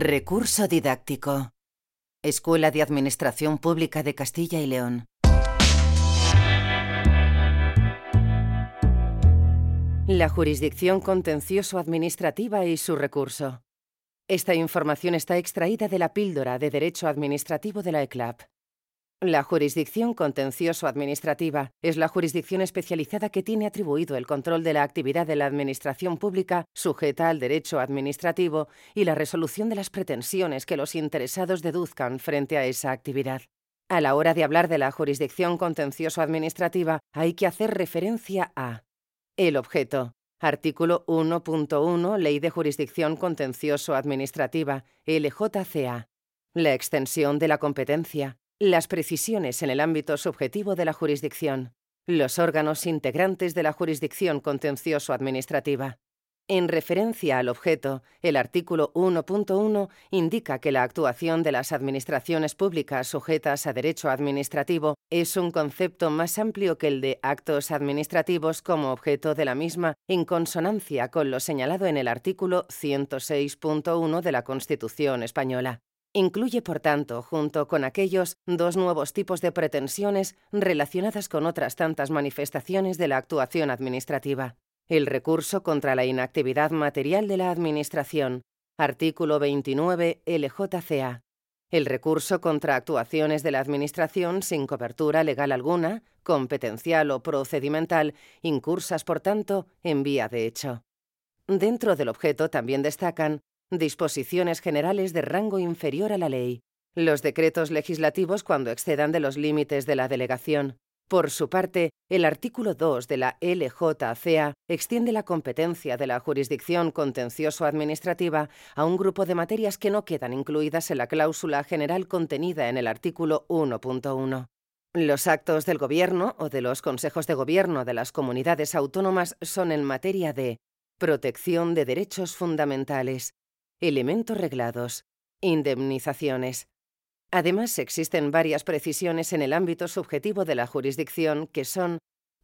Recurso didáctico. Escuela de Administración Pública de Castilla y León. La jurisdicción contencioso-administrativa y su recurso. Esta información está extraída de la píldora de Derecho Administrativo de la ECLAP. La jurisdicción contencioso-administrativa es la jurisdicción especializada que tiene atribuido el control de la actividad de la Administración pública sujeta al derecho administrativo y la resolución de las pretensiones que los interesados deduzcan frente a esa actividad. A la hora de hablar de la jurisdicción contencioso-administrativa hay que hacer referencia a el objeto, artículo 1.1 Ley de Jurisdicción Contencioso-Administrativa, LJCA, la extensión de la competencia, las precisiones en el ámbito subjetivo de la jurisdicción. Los órganos integrantes de la jurisdicción contencioso-administrativa. En referencia al objeto, el artículo 1.1 indica que la actuación de las administraciones públicas sujetas a derecho administrativo es un concepto más amplio que el de actos administrativos como objeto de la misma, en consonancia con lo señalado en el artículo 106.1 de la Constitución española. Incluye, por tanto, junto con aquellos, dos nuevos tipos de pretensiones relacionadas con otras tantas manifestaciones de la actuación administrativa. El recurso contra la inactividad material de la Administración, artículo 29 LJCA. El recurso contra actuaciones de la Administración sin cobertura legal alguna, competencial o procedimental, incursas, por tanto, en vía de hecho. Dentro del objeto también destacan disposiciones generales de rango inferior a la ley, los decretos legislativos cuando excedan de los límites de la delegación. Por su parte, el artículo 2 de la LJCA extiende la competencia de la jurisdicción contencioso-administrativa a un grupo de materias que no quedan incluidas en la cláusula general contenida en el artículo 1.1. Los actos del Gobierno o de los consejos de gobierno de las comunidades autónomas son en materia de protección de derechos fundamentales, elementos reglados, indemnizaciones. Además, existen varias precisiones en el ámbito subjetivo de la jurisdicción que son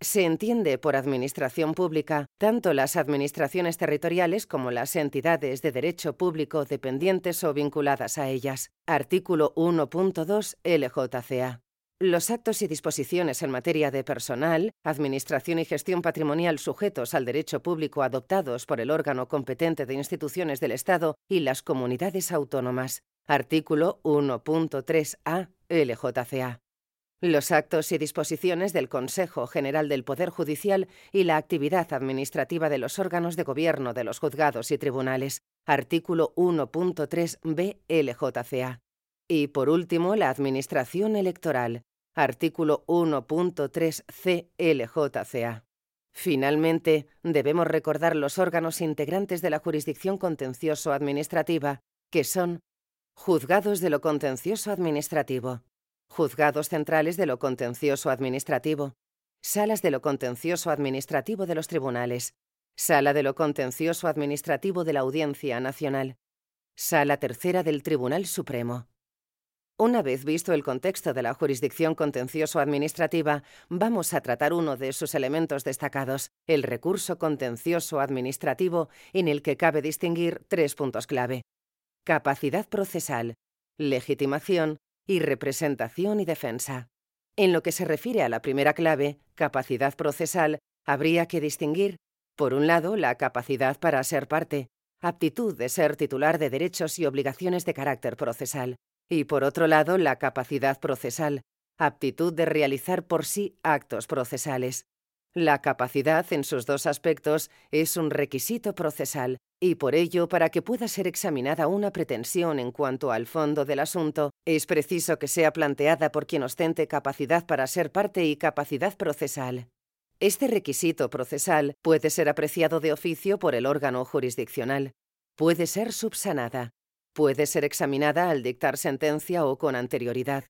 se entiende por administración pública tanto las administraciones territoriales como las entidades de derecho público dependientes o vinculadas a ellas. Artículo 1.2 LJCA. Los actos y disposiciones en materia de personal, administración y gestión patrimonial sujetos al derecho público adoptados por el órgano competente de instituciones del Estado y las comunidades autónomas. Artículo 1.3a LJCA. Los actos y disposiciones del Consejo General del Poder Judicial y la actividad administrativa de los órganos de gobierno de los juzgados y tribunales. Artículo 1.3b LJCA. Y por último, la Administración Electoral, artículo 1.3c LJCA. Finalmente, debemos recordar los órganos integrantes de la jurisdicción contencioso administrativa, que son juzgados de lo contencioso administrativo, juzgados centrales de lo contencioso administrativo, salas de lo contencioso administrativo de los tribunales, sala de lo contencioso administrativo de la Audiencia Nacional, sala tercera del Tribunal Supremo. Una vez visto el contexto de la jurisdicción contencioso-administrativa, vamos a tratar uno de sus elementos destacados, el recurso contencioso-administrativo, en el que cabe distinguir tres puntos clave. Capacidad procesal, legitimación y representación y defensa. En lo que se refiere a la primera clave, capacidad procesal, habría que distinguir, por un lado, la capacidad para ser parte, aptitud de ser titular de derechos y obligaciones de carácter procesal, y por otro lado la capacidad procesal, aptitud de realizar por sí actos procesales. La capacidad en sus dos aspectos es un requisito procesal y por ello, para que pueda ser examinada una pretensión en cuanto al fondo del asunto, es preciso que sea planteada por quien ostente capacidad para ser parte y capacidad procesal. Este requisito procesal puede ser apreciado de oficio por el órgano jurisdiccional, puede ser subsanada, Puede ser examinada al dictar sentencia o con anterioridad.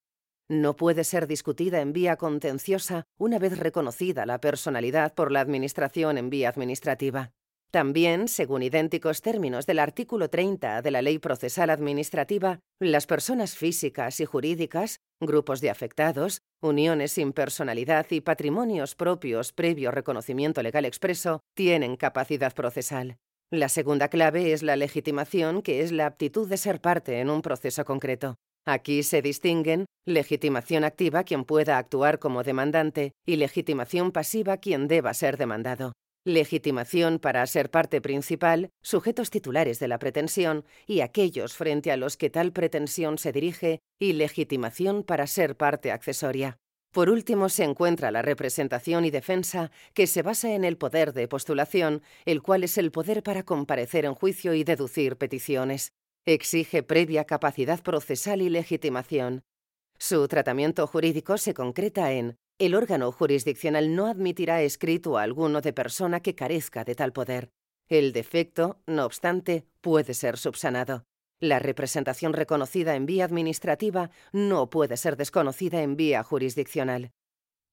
No puede ser discutida en vía contenciosa una vez reconocida la personalidad por la Administración en vía administrativa. También, según idénticos términos del artículo 30 de la Ley Procesal Administrativa, las personas físicas y jurídicas, grupos de afectados, uniones sin personalidad y patrimonios propios previo reconocimiento legal expreso tienen capacidad procesal. La segunda clave es la legitimación, que es la aptitud de ser parte en un proceso concreto. Aquí se distinguen legitimación activa quien pueda actuar como demandante y legitimación pasiva quien deba ser demandado. Legitimación para ser parte principal, sujetos titulares de la pretensión y aquellos frente a los que tal pretensión se dirige y legitimación para ser parte accesoria. Por último, se encuentra la representación y defensa, que se basa en el poder de postulación, el cual es el poder para comparecer en juicio y deducir peticiones. Exige previa capacidad procesal y legitimación. Su tratamiento jurídico se concreta en el órgano jurisdiccional no admitirá escrito a alguno de persona que carezca de tal poder. El defecto, no obstante, puede ser subsanado. La representación reconocida en vía administrativa no puede ser desconocida en vía jurisdiccional.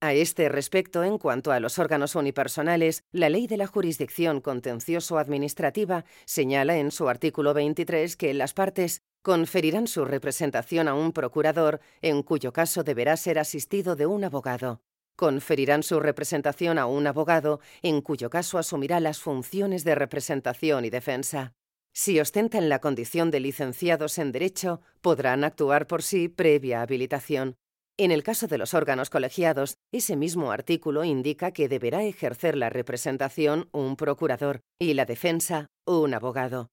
A este respecto, en cuanto a los órganos unipersonales, la Ley de la Jurisdicción Contencioso-Administrativa señala en su artículo 23 que las partes conferirán su representación a un procurador, en cuyo caso deberá ser asistido de un abogado. Conferirán su representación a un abogado, en cuyo caso asumirá las funciones de representación y defensa. Si ostentan la condición de licenciados en Derecho, podrán actuar por sí previa habilitación. En el caso de los órganos colegiados, ese mismo artículo indica que deberá ejercer la representación un procurador y la defensa un abogado.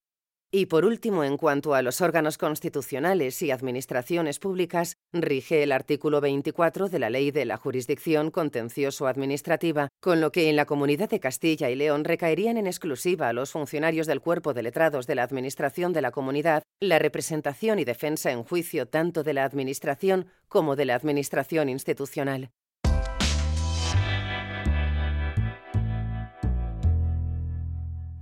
Y por último, en cuanto a los órganos constitucionales y administraciones públicas, rige el artículo 24 de la Ley de la Jurisdicción Contencioso-Administrativa, con lo que en la Comunidad de Castilla y León recaerían en exclusiva a los funcionarios del cuerpo de letrados de la Administración de la Comunidad la representación y defensa en juicio tanto de la Administración como de la Administración institucional.